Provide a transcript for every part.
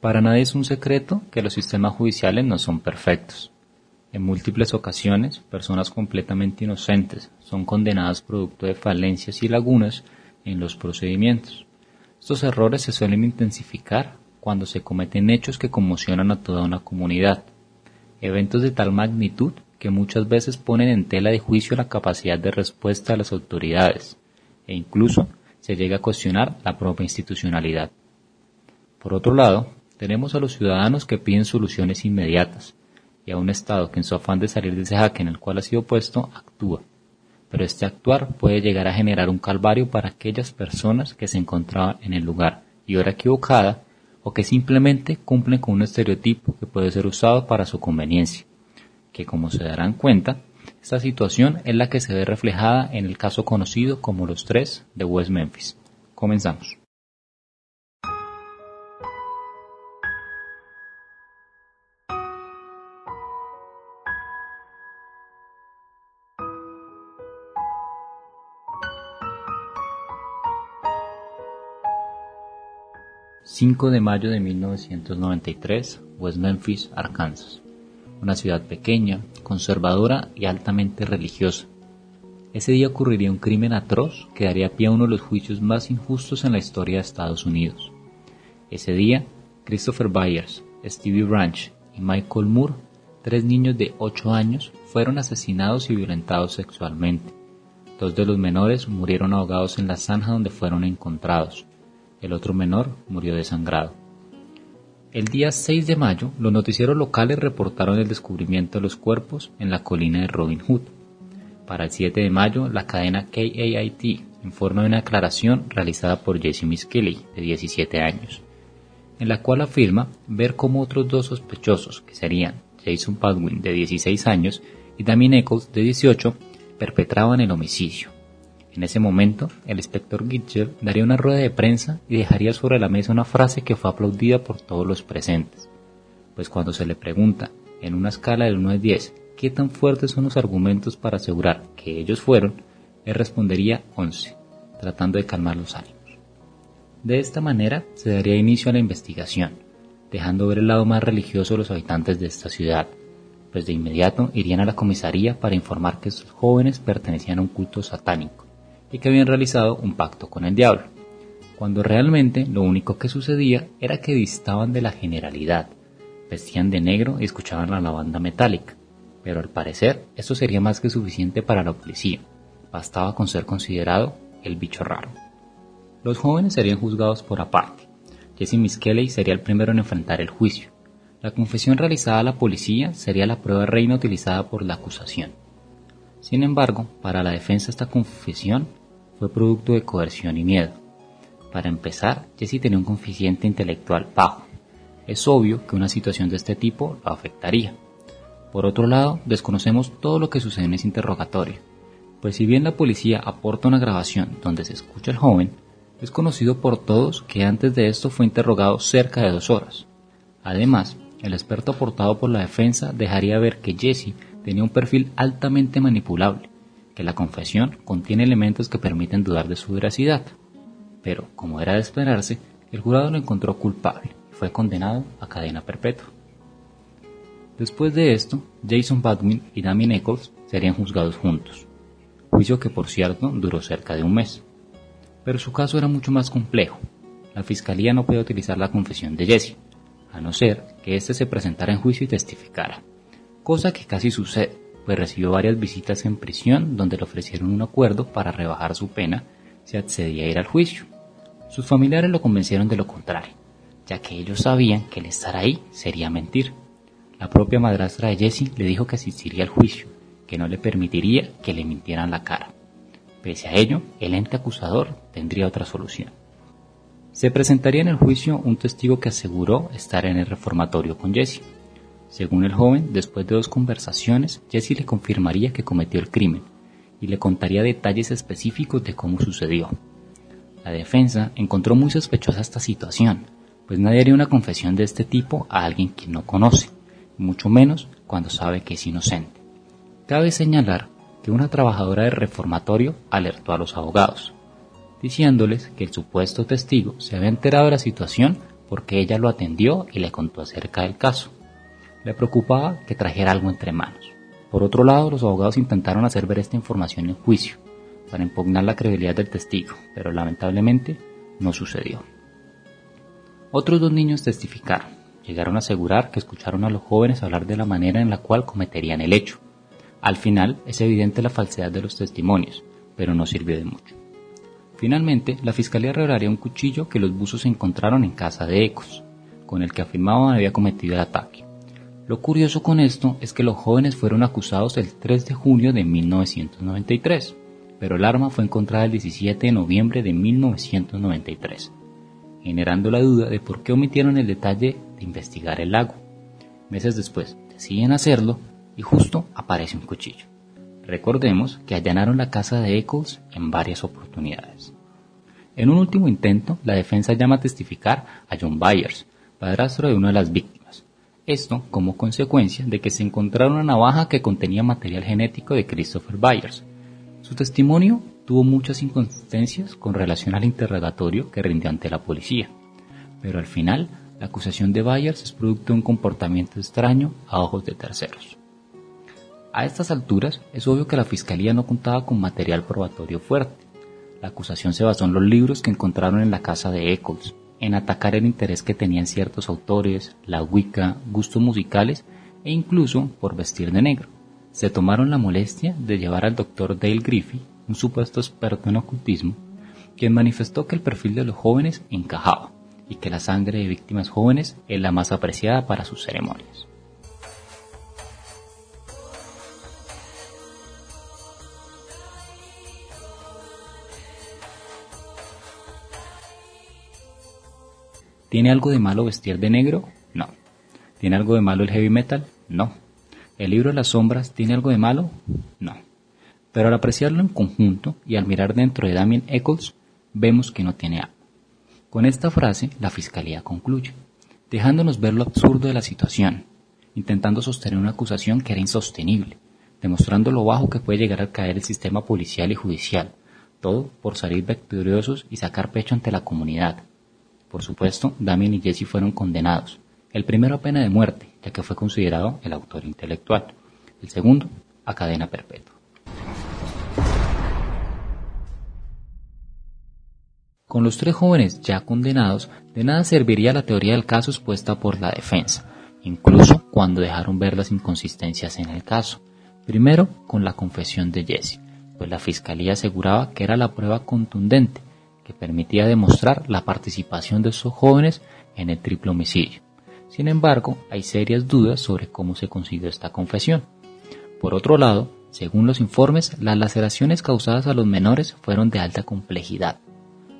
Para nadie es un secreto que los sistemas judiciales no son perfectos. En múltiples ocasiones, personas completamente inocentes son condenadas producto de falencias y lagunas en los procedimientos. Estos errores se suelen intensificar cuando se cometen hechos que conmocionan a toda una comunidad, eventos de tal magnitud que muchas veces ponen en tela de juicio la capacidad de respuesta de las autoridades e incluso se llega a cuestionar la propia institucionalidad. Por otro lado, tenemos a los ciudadanos que piden soluciones inmediatas y a un Estado que en su afán de salir de ese jaque en el cual ha sido puesto actúa. Pero este actuar puede llegar a generar un calvario para aquellas personas que se encontraban en el lugar y hora equivocada o que simplemente cumplen con un estereotipo que puede ser usado para su conveniencia, que como se darán cuenta, esta situación es la que se ve reflejada en el caso conocido como los tres de West Memphis. Comenzamos. 5 de mayo de 1993, West Memphis, Arkansas. Una ciudad pequeña, conservadora y altamente religiosa. Ese día ocurriría un crimen atroz que daría pie a uno de los juicios más injustos en la historia de Estados Unidos. Ese día, Christopher Byers, Stevie Branch y Michael Moore, tres niños de 8 años, fueron asesinados y violentados sexualmente. Dos de los menores murieron ahogados en la zanja donde fueron encontrados el otro menor murió desangrado. El día 6 de mayo, los noticieros locales reportaron el descubrimiento de los cuerpos en la colina de Robin Hood. Para el 7 de mayo, la cadena KAIT informa de una aclaración realizada por Jesse Miss de 17 años, en la cual afirma ver cómo otros dos sospechosos, que serían Jason Padwin, de 16 años, y Damien Eccles, de 18, perpetraban el homicidio. En ese momento, el inspector Gitcher daría una rueda de prensa y dejaría sobre la mesa una frase que fue aplaudida por todos los presentes. Pues cuando se le pregunta, en una escala del 1 al 10, qué tan fuertes son los argumentos para asegurar que ellos fueron, él respondería 11, tratando de calmar los ánimos. De esta manera se daría inicio a la investigación, dejando ver el lado más religioso de los habitantes de esta ciudad, pues de inmediato irían a la comisaría para informar que estos jóvenes pertenecían a un culto satánico y que habían realizado un pacto con el diablo, cuando realmente lo único que sucedía era que distaban de la generalidad, vestían de negro y escuchaban la lavanda metálica, pero al parecer esto sería más que suficiente para la policía, bastaba con ser considerado el bicho raro. Los jóvenes serían juzgados por aparte. Jesse Miskelly sería el primero en enfrentar el juicio. La confesión realizada a la policía sería la prueba reina utilizada por la acusación. Sin embargo, para la defensa esta confesión fue producto de coerción y miedo. Para empezar, Jesse tenía un coeficiente intelectual bajo. Es obvio que una situación de este tipo lo afectaría. Por otro lado, desconocemos todo lo que sucede en ese interrogatorio, pues si bien la policía aporta una grabación donde se escucha al joven, es conocido por todos que antes de esto fue interrogado cerca de dos horas. Además, el experto aportado por la defensa dejaría ver que Jesse tenía un perfil altamente manipulable, que la confesión contiene elementos que permiten dudar de su veracidad. Pero, como era de esperarse, el jurado lo encontró culpable y fue condenado a cadena perpetua. Después de esto, Jason Badwin y Damien Eccles serían juzgados juntos, juicio que por cierto duró cerca de un mes. Pero su caso era mucho más complejo. La fiscalía no podía utilizar la confesión de Jesse, a no ser que éste se presentara en juicio y testificara, cosa que casi sucede, pues recibió varias visitas en prisión donde le ofrecieron un acuerdo para rebajar su pena si accedía a ir al juicio. Sus familiares lo convencieron de lo contrario, ya que ellos sabían que el estar ahí sería mentir. La propia madrastra de Jesse le dijo que asistiría al juicio, que no le permitiría que le mintieran la cara. Pese a ello, el ente acusador tendría otra solución. Se presentaría en el juicio un testigo que aseguró estar en el reformatorio con Jesse, según el joven, después de dos conversaciones, Jesse le confirmaría que cometió el crimen y le contaría detalles específicos de cómo sucedió. La defensa encontró muy sospechosa esta situación, pues nadie haría una confesión de este tipo a alguien que no conoce, mucho menos cuando sabe que es inocente. Cabe señalar que una trabajadora de reformatorio alertó a los abogados, diciéndoles que el supuesto testigo se había enterado de la situación porque ella lo atendió y le contó acerca del caso. Le preocupaba que trajera algo entre manos. Por otro lado, los abogados intentaron hacer ver esta información en juicio, para impugnar la credibilidad del testigo, pero lamentablemente no sucedió. Otros dos niños testificaron. Llegaron a asegurar que escucharon a los jóvenes hablar de la manera en la cual cometerían el hecho. Al final es evidente la falsedad de los testimonios, pero no sirvió de mucho. Finalmente, la fiscalía revelaría un cuchillo que los buzos encontraron en casa de Ecos, con el que afirmaban había cometido el ataque. Lo curioso con esto es que los jóvenes fueron acusados el 3 de junio de 1993, pero el arma fue encontrada el 17 de noviembre de 1993, generando la duda de por qué omitieron el detalle de investigar el lago. Meses después deciden hacerlo y justo aparece un cuchillo. Recordemos que allanaron la casa de Eccles en varias oportunidades. En un último intento, la defensa llama a testificar a John Byers, padrastro de una de las víctimas. Esto como consecuencia de que se encontraron una navaja que contenía material genético de Christopher Byers, su testimonio tuvo muchas inconsistencias con relación al interrogatorio que rindió ante la policía, pero al final la acusación de Byers es producto de un comportamiento extraño a ojos de terceros. A estas alturas es obvio que la fiscalía no contaba con material probatorio fuerte. La acusación se basó en los libros que encontraron en la casa de Eccles, en atacar el interés que tenían ciertos autores, la Wicca, gustos musicales e incluso por vestir de negro se tomaron la molestia de llevar al doctor Dale Griffith, un supuesto experto en ocultismo, quien manifestó que el perfil de los jóvenes encajaba y que la sangre de víctimas jóvenes es la más apreciada para sus ceremonias. ¿Tiene algo de malo vestir de negro? No. ¿Tiene algo de malo el heavy metal? No. ¿El libro de las sombras tiene algo de malo? No. Pero al apreciarlo en conjunto y al mirar dentro de Damien Eccles, vemos que no tiene algo. Con esta frase, la fiscalía concluye, dejándonos ver lo absurdo de la situación, intentando sostener una acusación que era insostenible, demostrando lo bajo que puede llegar a caer el sistema policial y judicial, todo por salir victoriosos y sacar pecho ante la comunidad. Por supuesto, Damien y Jesse fueron condenados, el primero a pena de muerte, ya que fue considerado el autor intelectual. El segundo, a cadena perpetua. Con los tres jóvenes ya condenados, de nada serviría la teoría del caso expuesta por la defensa, incluso cuando dejaron ver las inconsistencias en el caso. Primero, con la confesión de Jesse, pues la fiscalía aseguraba que era la prueba contundente que permitía demostrar la participación de esos jóvenes en el triple homicidio. Sin embargo, hay serias dudas sobre cómo se consiguió esta confesión. Por otro lado, según los informes, las laceraciones causadas a los menores fueron de alta complejidad.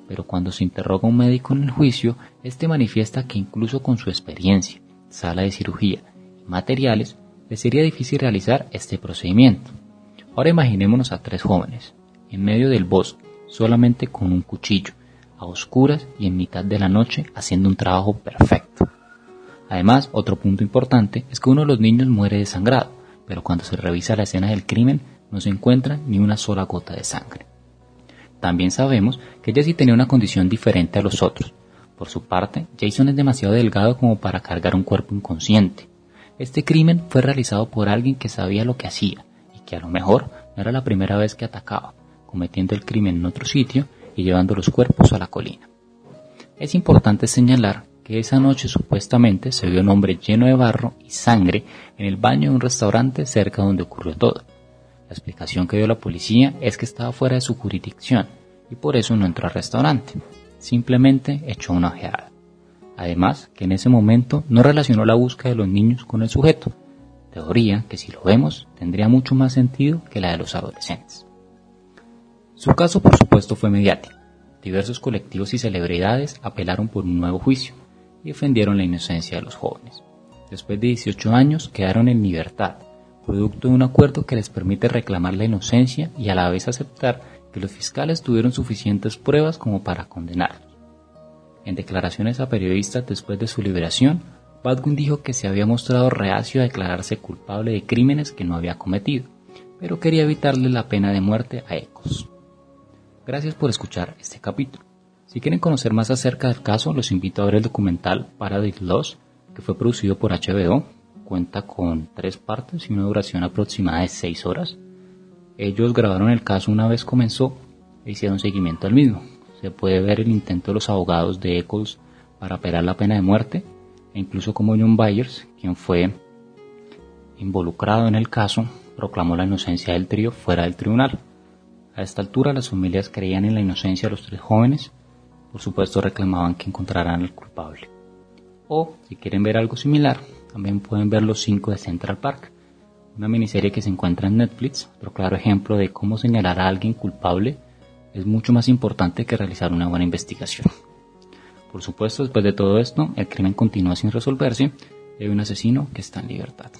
Pero cuando se interroga a un médico en el juicio, este manifiesta que incluso con su experiencia, sala de cirugía y materiales, le sería difícil realizar este procedimiento. Ahora imaginémonos a tres jóvenes, en medio del bosque, solamente con un cuchillo, a oscuras y en mitad de la noche haciendo un trabajo perfecto. Además, otro punto importante es que uno de los niños muere desangrado, pero cuando se revisa la escena del crimen no se encuentra ni una sola gota de sangre. También sabemos que Jesse tenía una condición diferente a los otros. Por su parte, Jason es demasiado delgado como para cargar un cuerpo inconsciente. Este crimen fue realizado por alguien que sabía lo que hacía y que a lo mejor no era la primera vez que atacaba, cometiendo el crimen en otro sitio y llevando los cuerpos a la colina. Es importante señalar esa noche supuestamente se vio un hombre lleno de barro y sangre en el baño de un restaurante cerca donde ocurrió todo. La explicación que dio la policía es que estaba fuera de su jurisdicción y por eso no entró al restaurante. Simplemente echó una ojeada. Además, que en ese momento no relacionó la búsqueda de los niños con el sujeto, teoría que si lo vemos tendría mucho más sentido que la de los adolescentes. Su caso por supuesto fue mediático. Diversos colectivos y celebridades apelaron por un nuevo juicio, y defendieron la inocencia de los jóvenes. Después de 18 años quedaron en libertad, producto de un acuerdo que les permite reclamar la inocencia y a la vez aceptar que los fiscales tuvieron suficientes pruebas como para condenarlos. En declaraciones a periodistas después de su liberación, Badwin dijo que se había mostrado reacio a declararse culpable de crímenes que no había cometido, pero quería evitarle la pena de muerte a Ecos. Gracias por escuchar este capítulo. Si quieren conocer más acerca del caso, los invito a ver el documental Paradise Lost, que fue producido por HBO. Cuenta con tres partes y una duración aproximada de seis horas. Ellos grabaron el caso una vez comenzó e hicieron seguimiento al mismo. Se puede ver el intento de los abogados de Eccles para apelar la pena de muerte e incluso como John Byers, quien fue involucrado en el caso, proclamó la inocencia del trío fuera del tribunal. A esta altura las familias creían en la inocencia de los tres jóvenes, por supuesto reclamaban que encontraran al culpable. O, si quieren ver algo similar, también pueden ver Los Cinco de Central Park, una miniserie que se encuentra en Netflix, otro claro ejemplo de cómo señalar a alguien culpable es mucho más importante que realizar una buena investigación. Por supuesto, después de todo esto, el crimen continúa sin resolverse y hay un asesino que está en libertad.